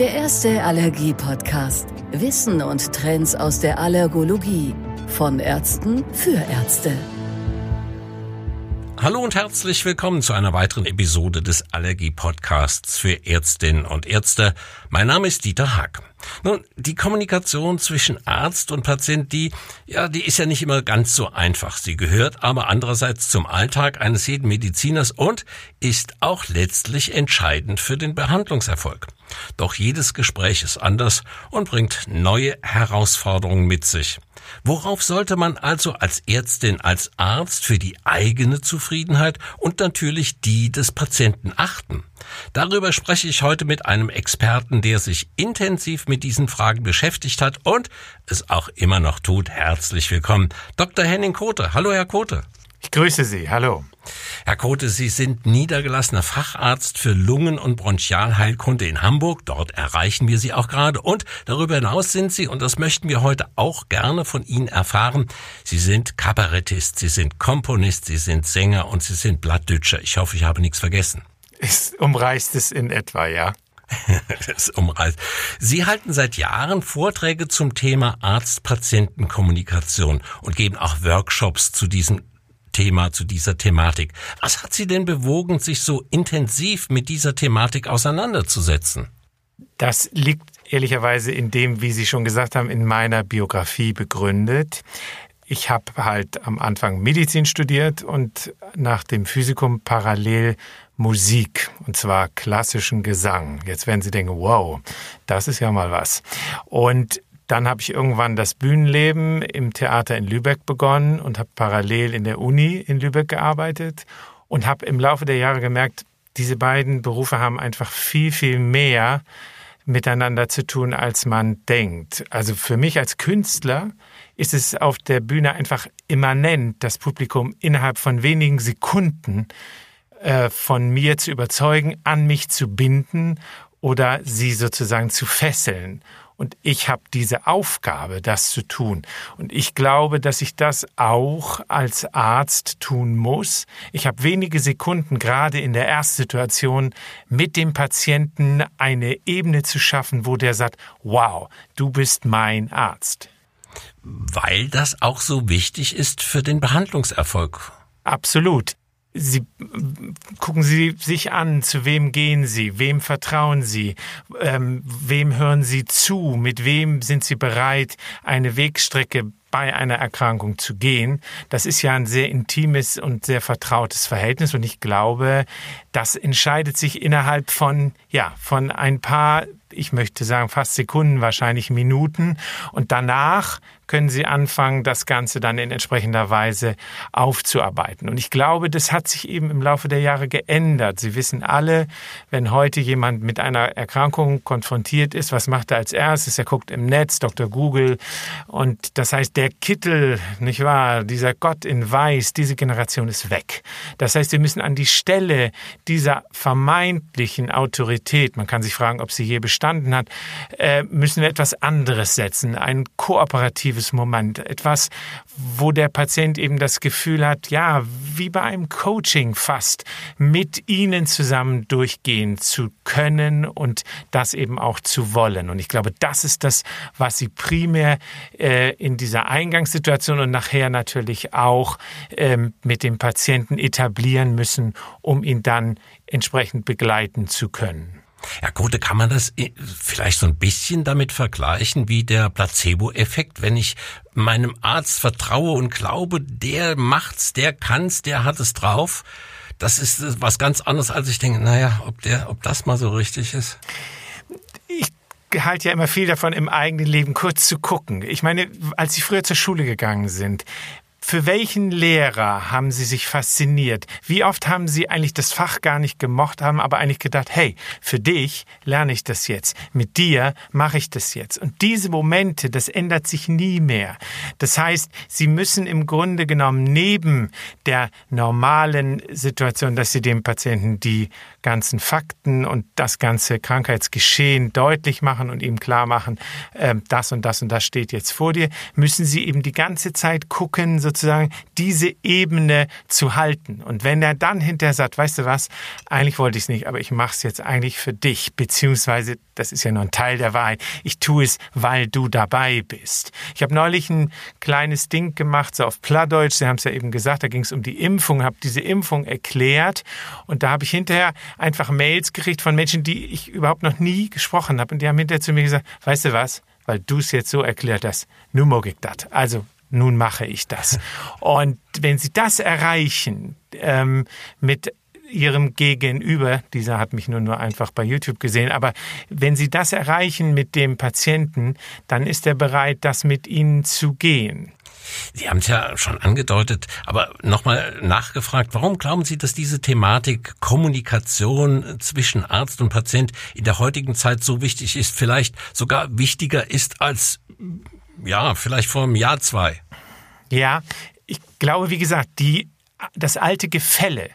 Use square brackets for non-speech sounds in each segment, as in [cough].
Der erste Allergie-Podcast. Wissen und Trends aus der Allergologie. Von Ärzten für Ärzte. Hallo und herzlich willkommen zu einer weiteren Episode des Allergie-Podcasts für Ärztinnen und Ärzte. Mein Name ist Dieter Hack. Nun, die Kommunikation zwischen Arzt und Patient, die, ja, die ist ja nicht immer ganz so einfach. Sie gehört aber andererseits zum Alltag eines jeden Mediziners und ist auch letztlich entscheidend für den Behandlungserfolg. Doch jedes Gespräch ist anders und bringt neue Herausforderungen mit sich. Worauf sollte man also als Ärztin, als Arzt für die eigene Zufriedenheit und natürlich die des Patienten achten? Darüber spreche ich heute mit einem Experten, der sich intensiv mit diesen Fragen beschäftigt hat und es auch immer noch tut. Herzlich willkommen, Dr. Henning Kote. Hallo, Herr Kote. Ich grüße Sie. Hallo. Herr Kote, Sie sind niedergelassener Facharzt für Lungen- und Bronchialheilkunde in Hamburg. Dort erreichen wir Sie auch gerade. Und darüber hinaus sind Sie, und das möchten wir heute auch gerne von Ihnen erfahren, Sie sind Kabarettist, Sie sind Komponist, Sie sind Sänger und Sie sind Blattdütscher. Ich hoffe, ich habe nichts vergessen. Es umreißt es in etwa, ja. [laughs] das umreißt. Sie halten seit Jahren Vorträge zum Thema Arzt-Patienten-Kommunikation und geben auch Workshops zu diesem Thema, zu dieser Thematik. Was hat Sie denn bewogen, sich so intensiv mit dieser Thematik auseinanderzusetzen? Das liegt ehrlicherweise in dem, wie Sie schon gesagt haben, in meiner Biografie begründet. Ich habe halt am Anfang Medizin studiert und nach dem Physikum parallel Musik, und zwar klassischen Gesang. Jetzt werden Sie denken, wow, das ist ja mal was. Und dann habe ich irgendwann das Bühnenleben im Theater in Lübeck begonnen und habe parallel in der Uni in Lübeck gearbeitet und habe im Laufe der Jahre gemerkt, diese beiden Berufe haben einfach viel, viel mehr miteinander zu tun, als man denkt. Also für mich als Künstler ist es auf der Bühne einfach immanent, das Publikum innerhalb von wenigen Sekunden äh, von mir zu überzeugen, an mich zu binden oder sie sozusagen zu fesseln. Und ich habe diese Aufgabe, das zu tun. Und ich glaube, dass ich das auch als Arzt tun muss. Ich habe wenige Sekunden, gerade in der Erstsituation, mit dem Patienten eine Ebene zu schaffen, wo der sagt, wow, du bist mein Arzt. Weil das auch so wichtig ist für den Behandlungserfolg. Absolut. Sie gucken Sie sich an, zu wem gehen Sie, wem vertrauen Sie, ähm, wem hören Sie zu, mit wem sind Sie bereit, eine Wegstrecke bei einer Erkrankung zu gehen. Das ist ja ein sehr intimes und sehr vertrautes Verhältnis und ich glaube, das entscheidet sich innerhalb von, ja, von ein paar ich möchte sagen, fast Sekunden, wahrscheinlich Minuten. Und danach können Sie anfangen, das Ganze dann in entsprechender Weise aufzuarbeiten. Und ich glaube, das hat sich eben im Laufe der Jahre geändert. Sie wissen alle, wenn heute jemand mit einer Erkrankung konfrontiert ist, was macht er als erstes? Er guckt im Netz, Dr. Google. Und das heißt, der Kittel, nicht wahr, dieser Gott in Weiß, diese Generation ist weg. Das heißt, wir müssen an die Stelle dieser vermeintlichen Autorität, man kann sich fragen, ob sie je bestanden hat, äh, müssen wir etwas anderes setzen, ein kooperatives Moment, etwas, wo der Patient eben das Gefühl hat, ja, wie bei einem Coaching fast, mit ihnen zusammen durchgehen zu können und das eben auch zu wollen. Und ich glaube, das ist das, was sie primär äh, in dieser Eingangssituation und nachher natürlich auch ähm, mit dem Patienten etablieren müssen, um ihn dann entsprechend begleiten zu können. Ja gut, kann man das äh, vielleicht so ein bisschen damit vergleichen wie der Placebo-Effekt, wenn ich meinem Arzt vertraue und glaube, der macht's, der kann's, der hat es drauf. Das ist äh, was ganz anderes, als ich denke, naja, ob der, ob das mal so richtig ist. Ich halte ja immer viel davon, im eigenen Leben kurz zu gucken. Ich meine, als Sie früher zur Schule gegangen sind, für welchen Lehrer haben Sie sich fasziniert? Wie oft haben Sie eigentlich das Fach gar nicht gemocht, haben aber eigentlich gedacht, hey, für dich lerne ich das jetzt, mit dir mache ich das jetzt. Und diese Momente, das ändert sich nie mehr. Das heißt, Sie müssen im Grunde genommen neben der normalen Situation, dass Sie dem Patienten die ganzen Fakten und das ganze Krankheitsgeschehen deutlich machen und ihm klar machen, äh, das und das und das steht jetzt vor dir, müssen Sie eben die ganze Zeit gucken, sozusagen diese Ebene zu halten. Und wenn er dann hinterher sagt, weißt du was, eigentlich wollte ich es nicht, aber ich mache es jetzt eigentlich für dich, beziehungsweise das ist ja nur ein Teil der Wahrheit. Ich tue es, weil du dabei bist. Ich habe neulich ein kleines Ding gemacht, so auf Plattdeutsch. Sie haben es ja eben gesagt, da ging es um die Impfung, habe diese Impfung erklärt und da habe ich hinterher einfach Mails gekriegt von Menschen, die ich überhaupt noch nie gesprochen habe und die haben hinterher zu mir gesagt, weißt du was, weil du es jetzt so erklärt hast, nun mag ich das. Also nun mache ich das. [laughs] Und wenn Sie das erreichen ähm, mit ihrem Gegenüber, dieser hat mich nur, nur einfach bei YouTube gesehen, aber wenn Sie das erreichen mit dem Patienten, dann ist er bereit, das mit Ihnen zu gehen. Sie haben es ja schon angedeutet, aber nochmal nachgefragt, warum glauben Sie, dass diese Thematik Kommunikation zwischen Arzt und Patient in der heutigen Zeit so wichtig ist, vielleicht sogar wichtiger ist als, ja, vielleicht vor einem Jahr, zwei? Ja, ich glaube, wie gesagt, die das alte Gefälle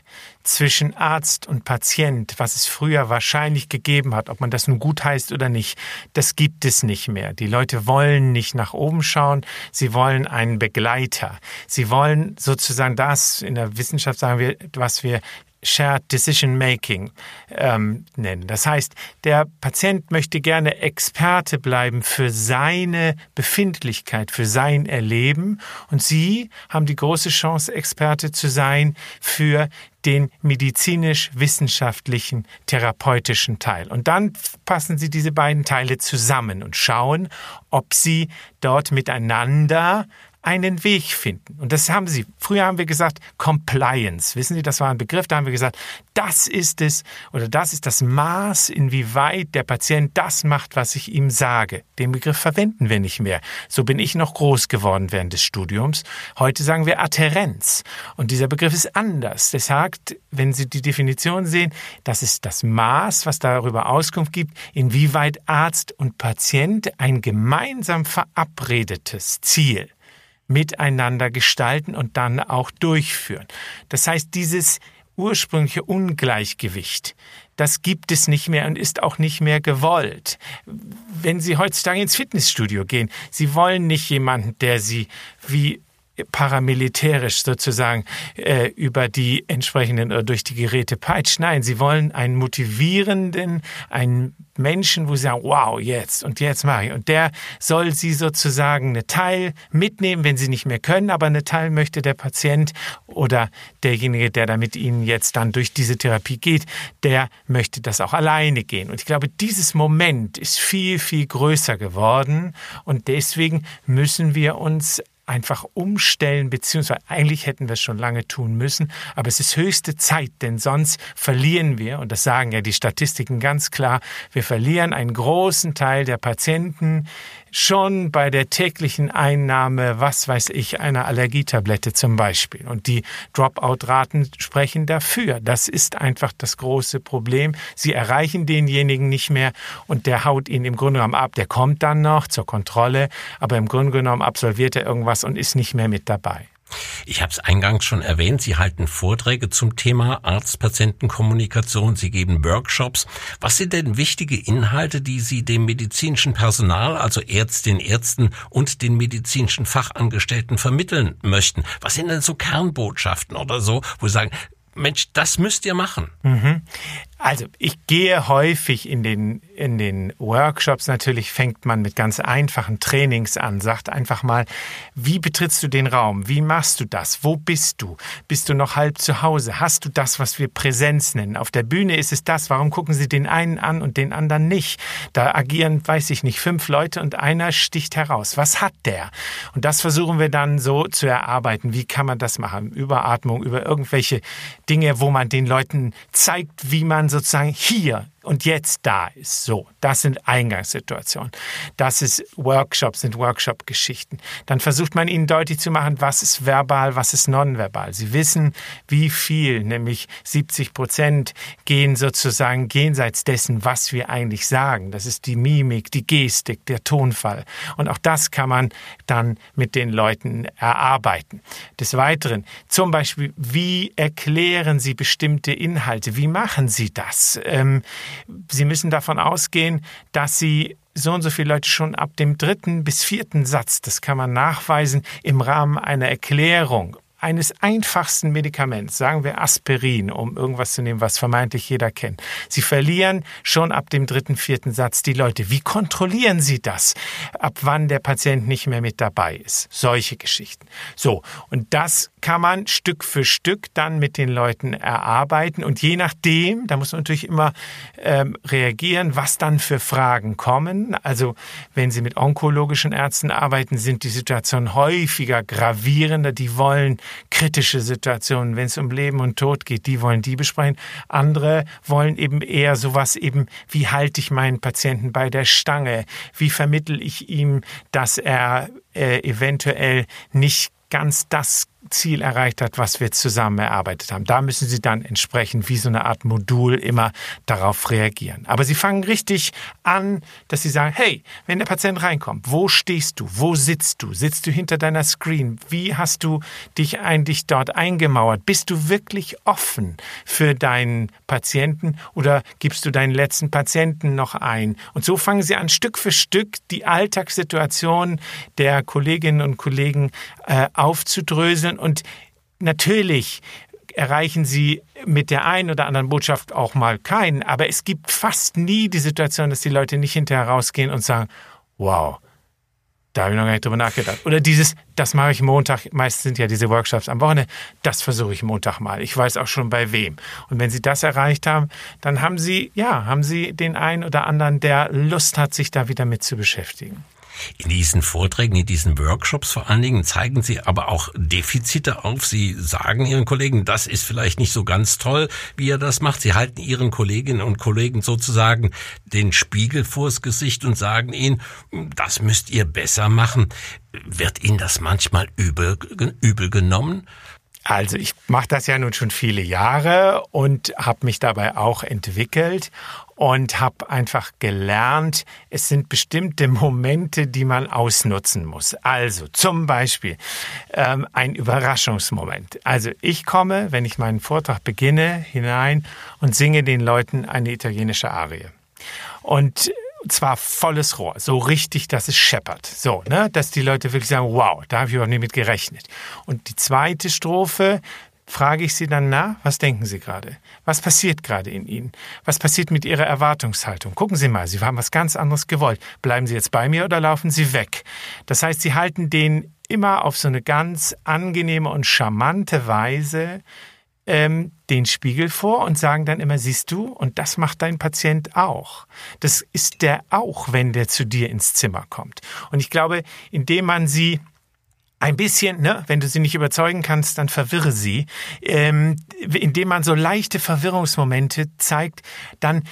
zwischen Arzt und Patient, was es früher wahrscheinlich gegeben hat, ob man das nun gut heißt oder nicht, das gibt es nicht mehr. Die Leute wollen nicht nach oben schauen, sie wollen einen Begleiter. Sie wollen sozusagen das, in der Wissenschaft sagen wir, was wir Shared Decision Making ähm, nennen. Das heißt, der Patient möchte gerne Experte bleiben für seine Befindlichkeit, für sein Erleben und Sie haben die große Chance, Experte zu sein für den medizinisch-wissenschaftlichen, therapeutischen Teil. Und dann passen Sie diese beiden Teile zusammen und schauen, ob Sie dort miteinander einen Weg finden. Und das haben sie. Früher haben wir gesagt Compliance. Wissen Sie, das war ein Begriff, da haben wir gesagt, das ist es oder das ist das Maß, inwieweit der Patient das macht, was ich ihm sage. Den Begriff verwenden wir nicht mehr. So bin ich noch groß geworden während des Studiums. Heute sagen wir Adherenz. Und dieser Begriff ist anders. Das sagt, wenn Sie die Definition sehen, das ist das Maß, was darüber Auskunft gibt, inwieweit Arzt und Patient ein gemeinsam verabredetes Ziel miteinander gestalten und dann auch durchführen. Das heißt, dieses ursprüngliche Ungleichgewicht, das gibt es nicht mehr und ist auch nicht mehr gewollt. Wenn Sie heutzutage ins Fitnessstudio gehen, Sie wollen nicht jemanden, der Sie wie paramilitärisch sozusagen äh, über die entsprechenden oder durch die Geräte peitscht. Nein, sie wollen einen motivierenden, einen Menschen, wo sie sagen, wow, jetzt und jetzt mache ich. Und der soll sie sozusagen eine Teil mitnehmen, wenn sie nicht mehr können, aber eine Teil möchte der Patient oder derjenige, der da mit ihnen jetzt dann durch diese Therapie geht, der möchte das auch alleine gehen. Und ich glaube, dieses Moment ist viel, viel größer geworden und deswegen müssen wir uns einfach umstellen, beziehungsweise eigentlich hätten wir es schon lange tun müssen, aber es ist höchste Zeit, denn sonst verlieren wir, und das sagen ja die Statistiken ganz klar, wir verlieren einen großen Teil der Patienten schon bei der täglichen Einnahme, was weiß ich, einer Allergietablette zum Beispiel. Und die Dropout-Raten sprechen dafür. Das ist einfach das große Problem. Sie erreichen denjenigen nicht mehr und der haut ihn im Grunde genommen ab. Der kommt dann noch zur Kontrolle, aber im Grunde genommen absolviert er irgendwas und ist nicht mehr mit dabei. Ich habe es eingangs schon erwähnt, Sie halten Vorträge zum Thema Arzt-Patienten-Kommunikation, Sie geben Workshops. Was sind denn wichtige Inhalte, die Sie dem medizinischen Personal, also Ärztinnen, Ärzten und den medizinischen Fachangestellten vermitteln möchten? Was sind denn so Kernbotschaften oder so, wo Sie sagen, Mensch, das müsst ihr machen? Mhm. Also ich gehe häufig in den, in den Workshops, natürlich fängt man mit ganz einfachen Trainings an, sagt einfach mal, wie betrittst du den Raum? Wie machst du das? Wo bist du? Bist du noch halb zu Hause? Hast du das, was wir Präsenz nennen? Auf der Bühne ist es das. Warum gucken sie den einen an und den anderen nicht? Da agieren, weiß ich nicht, fünf Leute und einer sticht heraus. Was hat der? Und das versuchen wir dann so zu erarbeiten. Wie kann man das machen? Überatmung, über irgendwelche Dinge, wo man den Leuten zeigt, wie man sozusagen hier und jetzt da ist. So, das sind Eingangssituationen. Das ist Workshops, sind Workshop-Geschichten. Dann versucht man ihnen deutlich zu machen, was ist verbal, was ist nonverbal. Sie wissen, wie viel, nämlich 70 Prozent gehen sozusagen jenseits dessen, was wir eigentlich sagen. Das ist die Mimik, die Gestik, der Tonfall. Und auch das kann man dann mit den Leuten erarbeiten. Des Weiteren, zum Beispiel, wie erklären Sie bestimmte Inhalte? Wie machen Sie das? Ähm, Sie müssen davon ausgehen, dass Sie so und so viele Leute schon ab dem dritten bis vierten Satz, das kann man nachweisen im Rahmen einer Erklärung eines einfachsten Medikaments, sagen wir Aspirin, um irgendwas zu nehmen, was vermeintlich jeder kennt. Sie verlieren schon ab dem dritten, vierten Satz die Leute. Wie kontrollieren Sie das? Ab wann der Patient nicht mehr mit dabei ist? Solche Geschichten. So. Und das kann man Stück für Stück dann mit den Leuten erarbeiten. Und je nachdem, da muss man natürlich immer ähm, reagieren, was dann für Fragen kommen. Also wenn Sie mit onkologischen Ärzten arbeiten, sind die Situationen häufiger gravierender. Die wollen kritische Situationen, wenn es um Leben und Tod geht, die wollen die besprechen. Andere wollen eben eher sowas eben, wie halte ich meinen Patienten bei der Stange? Wie vermittel ich ihm, dass er äh, eventuell nicht ganz das Ziel erreicht hat, was wir zusammen erarbeitet haben. Da müssen Sie dann entsprechend wie so eine Art Modul immer darauf reagieren. Aber Sie fangen richtig an, dass Sie sagen, hey, wenn der Patient reinkommt, wo stehst du? Wo sitzt du? Sitzt du hinter deiner Screen? Wie hast du dich eigentlich dort eingemauert? Bist du wirklich offen für deinen Patienten oder gibst du deinen letzten Patienten noch ein? Und so fangen Sie an, Stück für Stück die Alltagssituation der Kolleginnen und Kollegen äh, aufzudröseln und natürlich erreichen sie mit der einen oder anderen Botschaft auch mal keinen, aber es gibt fast nie die Situation, dass die Leute nicht hinterher rausgehen und sagen, wow, da habe ich noch gar nicht drüber nachgedacht. Oder dieses, das mache ich Montag, meist sind ja diese Workshops am Wochenende, das versuche ich Montag mal. Ich weiß auch schon bei wem. Und wenn Sie das erreicht haben, dann haben Sie, ja, haben Sie den einen oder anderen, der Lust hat, sich da wieder mit zu beschäftigen. In diesen Vorträgen, in diesen Workshops vor allen Dingen zeigen Sie aber auch Defizite auf. Sie sagen Ihren Kollegen, das ist vielleicht nicht so ganz toll, wie er das macht. Sie halten Ihren Kolleginnen und Kollegen sozusagen den Spiegel vors Gesicht und sagen ihnen, das müsst ihr besser machen. Wird Ihnen das manchmal übel, übel genommen? Also ich mache das ja nun schon viele Jahre und habe mich dabei auch entwickelt und habe einfach gelernt, es sind bestimmte Momente, die man ausnutzen muss. Also zum Beispiel ähm, ein Überraschungsmoment. Also ich komme, wenn ich meinen Vortrag beginne, hinein und singe den Leuten eine italienische Arie. Und zwar volles Rohr, so richtig, dass es scheppert. So, ne, dass die Leute wirklich sagen, wow, da habe ich auch nicht mit gerechnet. Und die zweite Strophe frage ich Sie dann nach, was denken Sie gerade? Was passiert gerade in Ihnen? Was passiert mit Ihrer Erwartungshaltung? Gucken Sie mal, Sie haben was ganz anderes gewollt. Bleiben Sie jetzt bei mir oder laufen Sie weg? Das heißt, Sie halten den immer auf so eine ganz angenehme und charmante Weise ähm, den Spiegel vor und sagen dann immer, siehst du, und das macht dein Patient auch. Das ist der auch, wenn der zu dir ins Zimmer kommt. Und ich glaube, indem man sie ein bisschen, ne, wenn du sie nicht überzeugen kannst, dann verwirre sie. Ähm, indem man so leichte Verwirrungsmomente zeigt, dann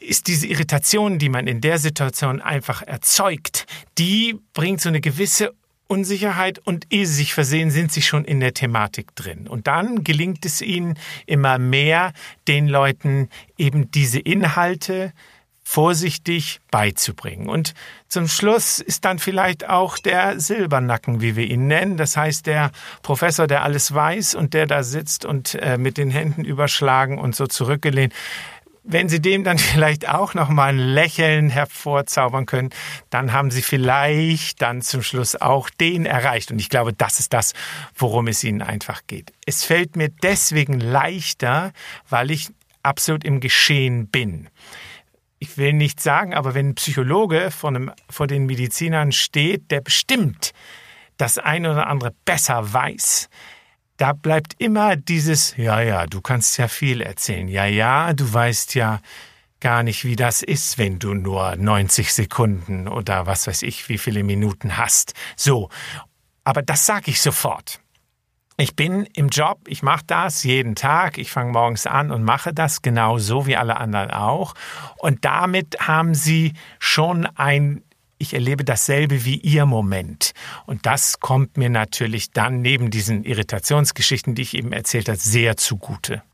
ist diese Irritation, die man in der Situation einfach erzeugt, die bringt so eine gewisse Unsicherheit und ehe sie sich versehen, sind sie schon in der Thematik drin. Und dann gelingt es ihnen immer mehr, den Leuten eben diese Inhalte vorsichtig beizubringen. Und zum Schluss ist dann vielleicht auch der Silbernacken, wie wir ihn nennen. Das heißt, der Professor, der alles weiß und der da sitzt und äh, mit den Händen überschlagen und so zurückgelehnt. Wenn Sie dem dann [laughs] vielleicht auch noch mal ein Lächeln hervorzaubern können, dann haben Sie vielleicht dann zum Schluss auch den erreicht. Und ich glaube, das ist das, worum es Ihnen einfach geht. Es fällt mir deswegen leichter, weil ich absolut im Geschehen bin ich will nicht sagen, aber wenn ein Psychologe vor, einem, vor den Medizinern steht, der bestimmt das eine oder andere besser weiß, da bleibt immer dieses, ja, ja, du kannst ja viel erzählen. Ja, ja, du weißt ja gar nicht, wie das ist, wenn du nur 90 Sekunden oder was weiß ich, wie viele Minuten hast. So. Aber das sage ich sofort. Ich bin im Job, ich mache das jeden Tag, ich fange morgens an und mache das genauso wie alle anderen auch. Und damit haben sie schon ein ich erlebe dasselbe wie ihr Moment. Und das kommt mir natürlich dann neben diesen Irritationsgeschichten, die ich eben erzählt habe, sehr zugute.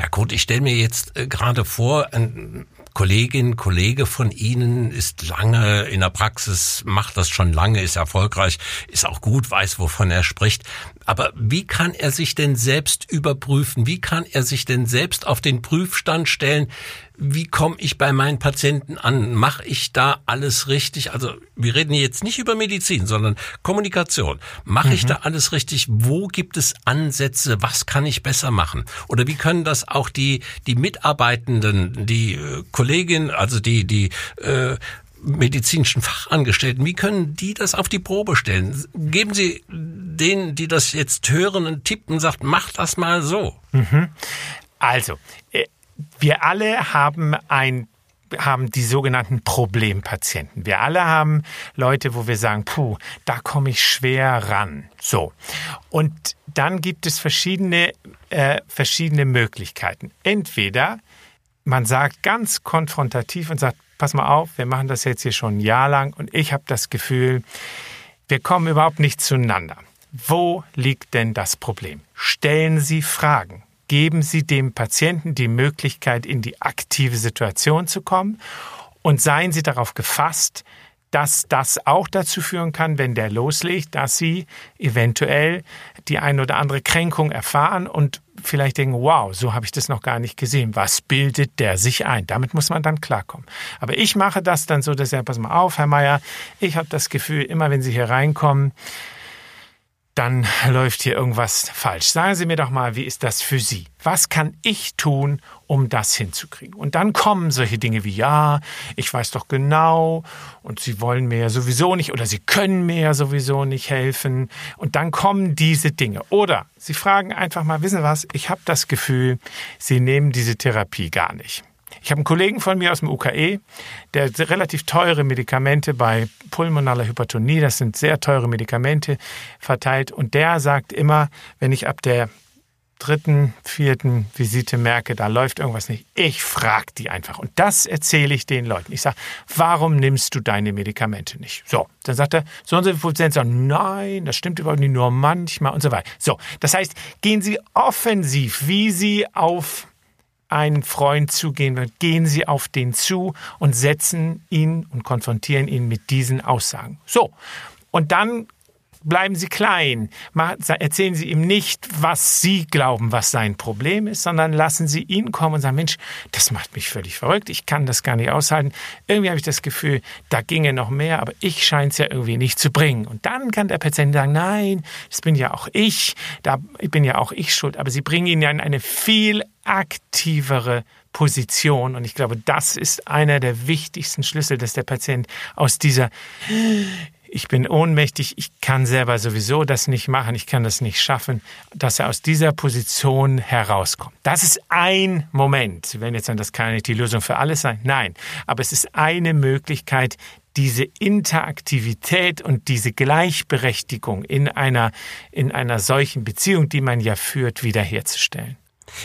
Ja gut, ich stelle mir jetzt äh, gerade vor, ein Kollegin, Kollege von Ihnen ist lange in der Praxis, macht das schon lange, ist erfolgreich, ist auch gut, weiß, wovon er spricht. Aber wie kann er sich denn selbst überprüfen? Wie kann er sich denn selbst auf den Prüfstand stellen? Wie komme ich bei meinen Patienten an? Mache ich da alles richtig? Also wir reden jetzt nicht über Medizin, sondern Kommunikation. Mache mhm. ich da alles richtig? Wo gibt es Ansätze? Was kann ich besser machen? Oder wie können das auch die die Mitarbeitenden, die äh, Kolleginnen, also die die äh, medizinischen Fachangestellten, wie können die das auf die Probe stellen? Geben Sie denen, die das jetzt hören, einen Tipp und sagt, mach das mal so. Mhm. Also, äh, wir alle haben ein haben die sogenannten Problempatienten. Wir alle haben Leute, wo wir sagen, puh, da komme ich schwer ran. So. Und dann gibt es verschiedene, äh, verschiedene Möglichkeiten. Entweder man sagt ganz konfrontativ und sagt, pass mal auf, wir machen das jetzt hier schon ein Jahr lang und ich habe das Gefühl, wir kommen überhaupt nicht zueinander. Wo liegt denn das Problem? Stellen Sie Fragen geben Sie dem Patienten die Möglichkeit, in die aktive Situation zu kommen und seien Sie darauf gefasst, dass das auch dazu führen kann, wenn der loslegt, dass Sie eventuell die ein oder andere Kränkung erfahren und vielleicht denken, wow, so habe ich das noch gar nicht gesehen. Was bildet der sich ein? Damit muss man dann klarkommen. Aber ich mache das dann so, dass er, pass mal auf, Herr Meier, ich habe das Gefühl, immer wenn Sie hier reinkommen, dann läuft hier irgendwas falsch. Sagen Sie mir doch mal, wie ist das für Sie? Was kann ich tun, um das hinzukriegen? Und dann kommen solche Dinge wie, ja, ich weiß doch genau und Sie wollen mir ja sowieso nicht oder Sie können mir ja sowieso nicht helfen. Und dann kommen diese Dinge. Oder Sie fragen einfach mal, wissen Sie was, ich habe das Gefühl, Sie nehmen diese Therapie gar nicht. Ich habe einen Kollegen von mir aus dem UKE, der relativ teure Medikamente bei pulmonaler Hypertonie, das sind sehr teure Medikamente, verteilt. Und der sagt immer, wenn ich ab der dritten, vierten Visite merke, da läuft irgendwas nicht, ich frage die einfach. Und das erzähle ich den Leuten. Ich sage, warum nimmst du deine Medikamente nicht? So, dann sagt er, so und so viel Prozent sagen, nein, das stimmt überhaupt nicht, nur manchmal und so weiter. So, das heißt, gehen Sie offensiv, wie Sie auf einen Freund zugehen wird, gehen Sie auf den zu und setzen ihn und konfrontieren ihn mit diesen Aussagen. So. Und dann bleiben Sie klein. Erzählen Sie ihm nicht, was Sie glauben, was sein Problem ist, sondern lassen Sie ihn kommen und sagen, Mensch, das macht mich völlig verrückt. Ich kann das gar nicht aushalten. Irgendwie habe ich das Gefühl, da ginge noch mehr, aber ich scheine es ja irgendwie nicht zu bringen. Und dann kann der Patient sagen, nein, das bin ja auch ich. Da bin ja auch ich schuld. Aber Sie bringen ihn ja in eine viel aktivere Position. Und ich glaube, das ist einer der wichtigsten Schlüssel, dass der Patient aus dieser ich bin ohnmächtig, ich kann selber sowieso das nicht machen, ich kann das nicht schaffen, dass er aus dieser Position herauskommt. Das ist ein Moment. Werden jetzt sagen, das kann nicht die Lösung für alles sein. Nein, aber es ist eine Möglichkeit, diese Interaktivität und diese Gleichberechtigung in einer, in einer solchen Beziehung, die man ja führt, wiederherzustellen.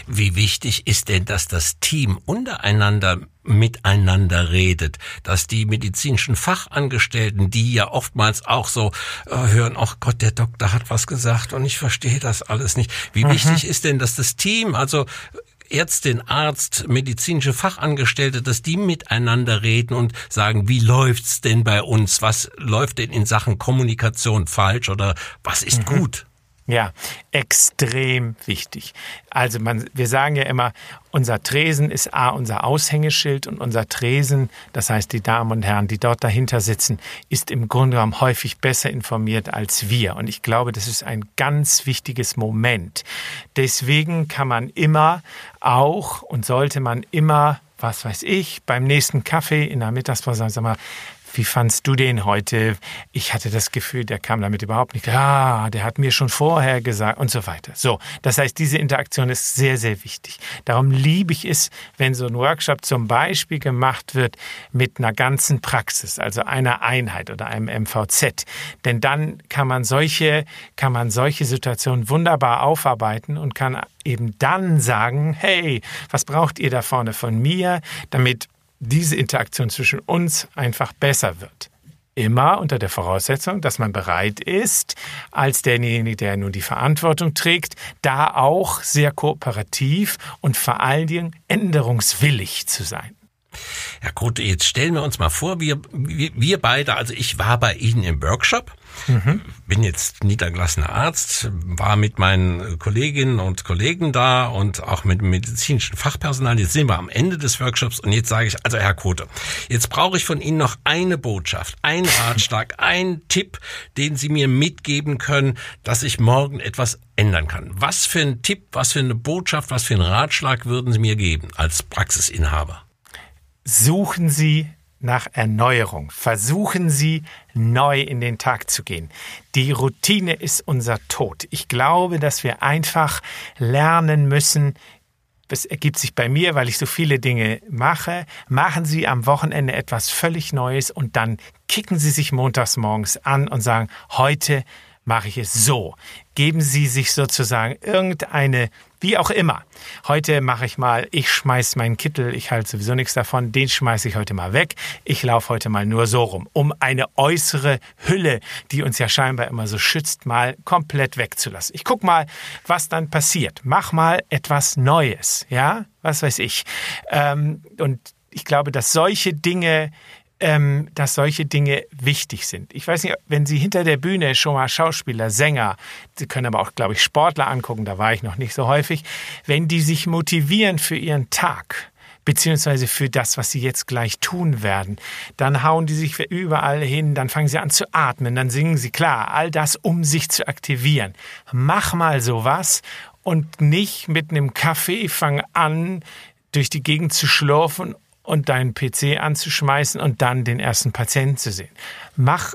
Wie wichtig ist denn, dass das Team untereinander miteinander redet, dass die medizinischen Fachangestellten, die ja oftmals auch so äh, hören, ach Gott, der Doktor hat was gesagt und ich verstehe das alles nicht. Wie mhm. wichtig ist denn, dass das Team, also Ärztin, Arzt, medizinische Fachangestellte, dass die miteinander reden und sagen, wie läuft's denn bei uns? Was läuft denn in Sachen Kommunikation falsch oder was ist mhm. gut? Ja, extrem wichtig. Also man, wir sagen ja immer, unser Tresen ist A, unser Aushängeschild und unser Tresen, das heißt die Damen und Herren, die dort dahinter sitzen, ist im Grunde genommen häufig besser informiert als wir. Und ich glaube, das ist ein ganz wichtiges Moment. Deswegen kann man immer auch und sollte man immer was weiß ich, beim nächsten Kaffee in der Mittagspause sagen, sag mal, wie fandst du den heute? Ich hatte das Gefühl, der kam damit überhaupt nicht. Ah, der hat mir schon vorher gesagt und so weiter. So, das heißt, diese Interaktion ist sehr, sehr wichtig. Darum liebe ich es, wenn so ein Workshop zum Beispiel gemacht wird mit einer ganzen Praxis, also einer Einheit oder einem MVZ. Denn dann kann man solche, kann man solche Situationen wunderbar aufarbeiten und kann eben dann sagen, hey, was braucht ihr da vorne von mir, damit diese Interaktion zwischen uns einfach besser wird. Immer unter der Voraussetzung, dass man bereit ist, als derjenige, der nun die Verantwortung trägt, da auch sehr kooperativ und vor allen Dingen änderungswillig zu sein. Ja gut, jetzt stellen wir uns mal vor, wir, wir, wir beide, also ich war bei Ihnen im Workshop, mhm. bin jetzt niedergelassener Arzt, war mit meinen Kolleginnen und Kollegen da und auch mit medizinischem Fachpersonal. Jetzt sind wir am Ende des Workshops und jetzt sage ich, also Herr Kote, jetzt brauche ich von Ihnen noch eine Botschaft, einen [laughs] Ratschlag, einen Tipp, den Sie mir mitgeben können, dass ich morgen etwas ändern kann. Was für ein Tipp, was für eine Botschaft, was für einen Ratschlag würden Sie mir geben als Praxisinhaber? Suchen Sie nach Erneuerung. Versuchen Sie neu in den Tag zu gehen. Die Routine ist unser Tod. Ich glaube, dass wir einfach lernen müssen, das ergibt sich bei mir, weil ich so viele Dinge mache. Machen Sie am Wochenende etwas völlig Neues und dann kicken Sie sich montags morgens an und sagen, heute mache ich es so. Geben Sie sich sozusagen irgendeine, wie auch immer. Heute mache ich mal, ich schmeiß meinen Kittel, ich halte sowieso nichts davon, den schmeiße ich heute mal weg. Ich laufe heute mal nur so rum, um eine äußere Hülle, die uns ja scheinbar immer so schützt, mal komplett wegzulassen. Ich guck mal, was dann passiert. Mach mal etwas Neues, ja, was weiß ich. Ähm, und ich glaube, dass solche Dinge ähm, dass solche Dinge wichtig sind. Ich weiß nicht, wenn Sie hinter der Bühne schon mal Schauspieler, Sänger, Sie können aber auch, glaube ich, Sportler angucken, da war ich noch nicht so häufig, wenn die sich motivieren für ihren Tag, beziehungsweise für das, was sie jetzt gleich tun werden. Dann hauen die sich überall hin, dann fangen sie an zu atmen, dann singen sie klar, all das, um sich zu aktivieren. Mach mal sowas und nicht mit einem Kaffee fang an, durch die Gegend zu schlurfen und deinen PC anzuschmeißen und dann den ersten Patienten zu sehen. Mach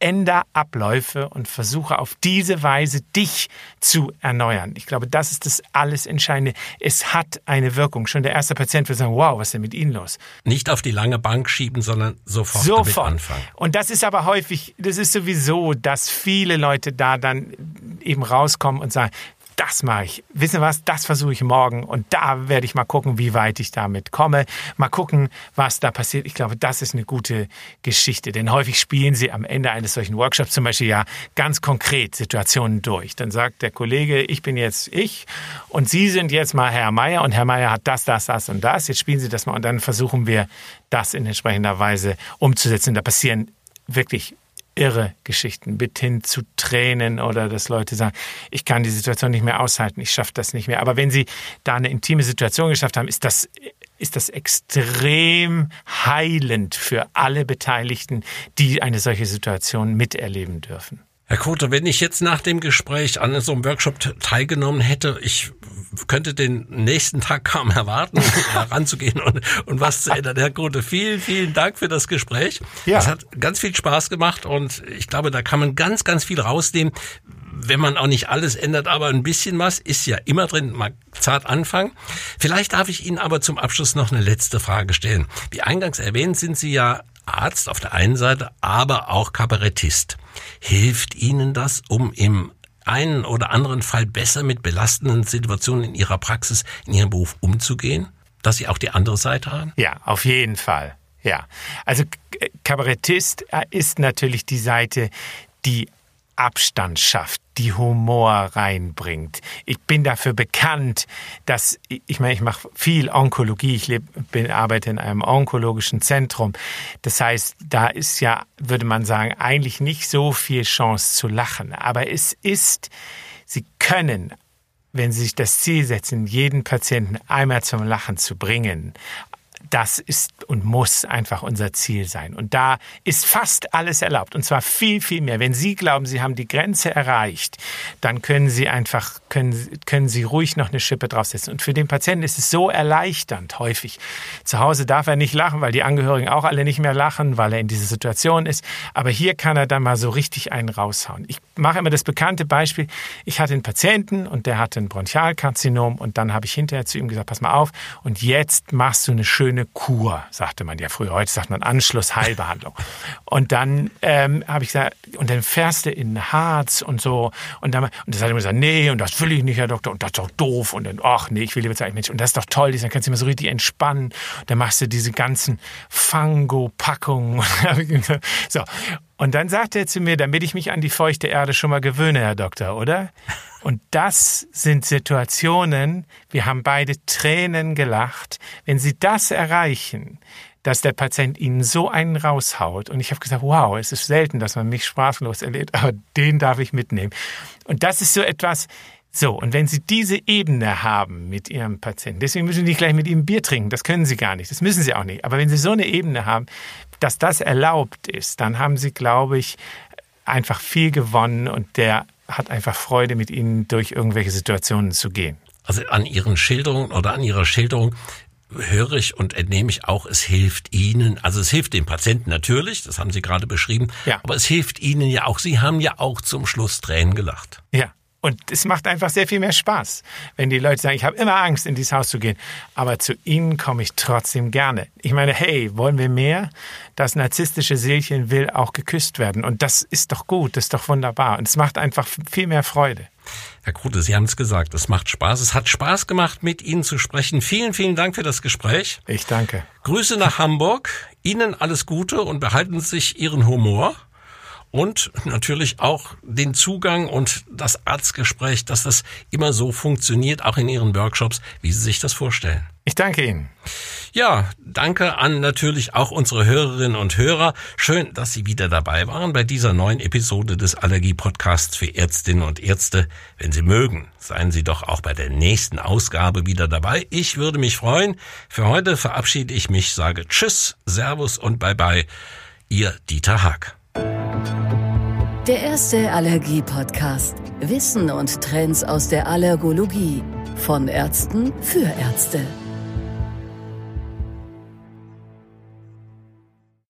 änder Abläufe und versuche auf diese Weise dich zu erneuern. Ich glaube, das ist das alles Entscheidende. Es hat eine Wirkung. Schon der erste Patient wird sagen, wow, was ist denn mit Ihnen los? Nicht auf die lange Bank schieben, sondern sofort, sofort. damit anfangen. Und das ist aber häufig, das ist sowieso, dass viele Leute da dann eben rauskommen und sagen, das mache ich. Wissen was? Das versuche ich morgen und da werde ich mal gucken, wie weit ich damit komme. Mal gucken, was da passiert. Ich glaube, das ist eine gute Geschichte, denn häufig spielen Sie am Ende eines solchen Workshops zum Beispiel ja ganz konkret Situationen durch. Dann sagt der Kollege, ich bin jetzt ich und Sie sind jetzt mal Herr Meier und Herr Meier hat das, das, das und das. Jetzt spielen Sie das mal und dann versuchen wir, das in entsprechender Weise umzusetzen. Da passieren wirklich irre Geschichten, bis hin zu Tränen oder dass Leute sagen, ich kann die Situation nicht mehr aushalten, ich schaffe das nicht mehr. Aber wenn sie da eine intime Situation geschafft haben, ist das, ist das extrem heilend für alle Beteiligten, die eine solche Situation miterleben dürfen. Herr Kote, wenn ich jetzt nach dem Gespräch an so einem Workshop teilgenommen hätte, ich könnte den nächsten Tag kaum erwarten, [laughs] heranzugehen und, und was zu ändern. Herr Kote, vielen, vielen Dank für das Gespräch. Ja. Es hat ganz viel Spaß gemacht und ich glaube, da kann man ganz, ganz viel rausnehmen. Wenn man auch nicht alles ändert, aber ein bisschen was ist ja immer drin, mal zart anfangen. Vielleicht darf ich Ihnen aber zum Abschluss noch eine letzte Frage stellen. Wie eingangs erwähnt, sind Sie ja Arzt auf der einen Seite, aber auch Kabarettist. Hilft Ihnen das, um im einen oder anderen Fall besser mit belastenden Situationen in Ihrer Praxis, in Ihrem Beruf umzugehen? Dass Sie auch die andere Seite haben? Ja, auf jeden Fall. Ja. Also Kabarettist äh, ist natürlich die Seite, die Abstand schafft, die Humor reinbringt. Ich bin dafür bekannt, dass ich meine, ich mache viel Onkologie, ich lebe, bin, arbeite in einem onkologischen Zentrum. Das heißt, da ist ja, würde man sagen, eigentlich nicht so viel Chance zu lachen. Aber es ist, Sie können wenn Sie sich das Ziel setzen, jeden Patienten einmal zum Lachen zu bringen, das ist und muss einfach unser Ziel sein. Und da ist fast alles erlaubt. Und zwar viel, viel mehr. Wenn Sie glauben, Sie haben die Grenze erreicht, dann können Sie einfach, können, können Sie ruhig noch eine Schippe draufsetzen. Und für den Patienten ist es so erleichternd häufig. Zu Hause darf er nicht lachen, weil die Angehörigen auch alle nicht mehr lachen, weil er in dieser Situation ist. Aber hier kann er dann mal so richtig einen raushauen. Ich mache immer das bekannte Beispiel. Ich hatte einen Patienten und der hatte ein Bronchialkarzinom und dann habe ich hinterher zu ihm gesagt, pass mal auf und jetzt machst du eine schöne eine Kur, sagte man ja früher. Heute sagt man Anschlussheilbehandlung. und dann ähm, habe ich gesagt, und dann fährst du in Harz und so. Und, dann, und das hat er mir gesagt, nee, und das will ich nicht, Herr Doktor, und das ist doch doof. Und dann, ach nee, ich will lieber sagen, Mensch, und das ist doch toll, dann kannst du immer so richtig entspannen. Und dann machst du diese ganzen Fango-Packungen. [laughs] so. Und dann sagte er zu mir, damit ich mich an die feuchte Erde schon mal gewöhne, Herr Doktor, oder? Und das sind Situationen, wir haben beide Tränen gelacht. Wenn Sie das erreichen, dass der Patient Ihnen so einen raushaut. Und ich habe gesagt, wow, es ist selten, dass man mich sprachlos erlebt, aber den darf ich mitnehmen. Und das ist so etwas, so, und wenn Sie diese Ebene haben mit Ihrem Patienten, deswegen müssen Sie nicht gleich mit ihm Bier trinken, das können Sie gar nicht, das müssen Sie auch nicht. Aber wenn Sie so eine Ebene haben, dass das erlaubt ist, dann haben Sie, glaube ich, einfach viel gewonnen und der hat einfach Freude, mit Ihnen durch irgendwelche Situationen zu gehen. Also an Ihren Schilderungen oder an Ihrer Schilderung höre ich und entnehme ich auch, es hilft Ihnen, also es hilft dem Patienten natürlich, das haben Sie gerade beschrieben, ja. aber es hilft Ihnen ja auch, Sie haben ja auch zum Schluss Tränen gelacht. Ja, und es macht einfach sehr viel mehr Spaß, wenn die Leute sagen, ich habe immer Angst, in dieses Haus zu gehen, aber zu ihnen komme ich trotzdem gerne. Ich meine, hey, wollen wir mehr? Das narzisstische Seelchen will auch geküsst werden. Und das ist doch gut, das ist doch wunderbar. Und es macht einfach viel mehr Freude. Herr Krute, Sie haben es gesagt, es macht Spaß. Es hat Spaß gemacht, mit Ihnen zu sprechen. Vielen, vielen Dank für das Gespräch. Ich danke. Grüße nach Hamburg. Ihnen alles Gute und behalten Sie sich Ihren Humor und natürlich auch den Zugang und das Arztgespräch, dass das immer so funktioniert, auch in Ihren Workshops, wie Sie sich das vorstellen. Ich danke Ihnen. Ja, danke an natürlich auch unsere Hörerinnen und Hörer. Schön, dass Sie wieder dabei waren bei dieser neuen Episode des Allergie-Podcasts für Ärztinnen und Ärzte. Wenn Sie mögen, seien Sie doch auch bei der nächsten Ausgabe wieder dabei. Ich würde mich freuen. Für heute verabschiede ich mich, sage Tschüss, Servus und Bye bye. Ihr Dieter Haag. Der erste Allergie-Podcast. Wissen und Trends aus der Allergologie. Von Ärzten für Ärzte.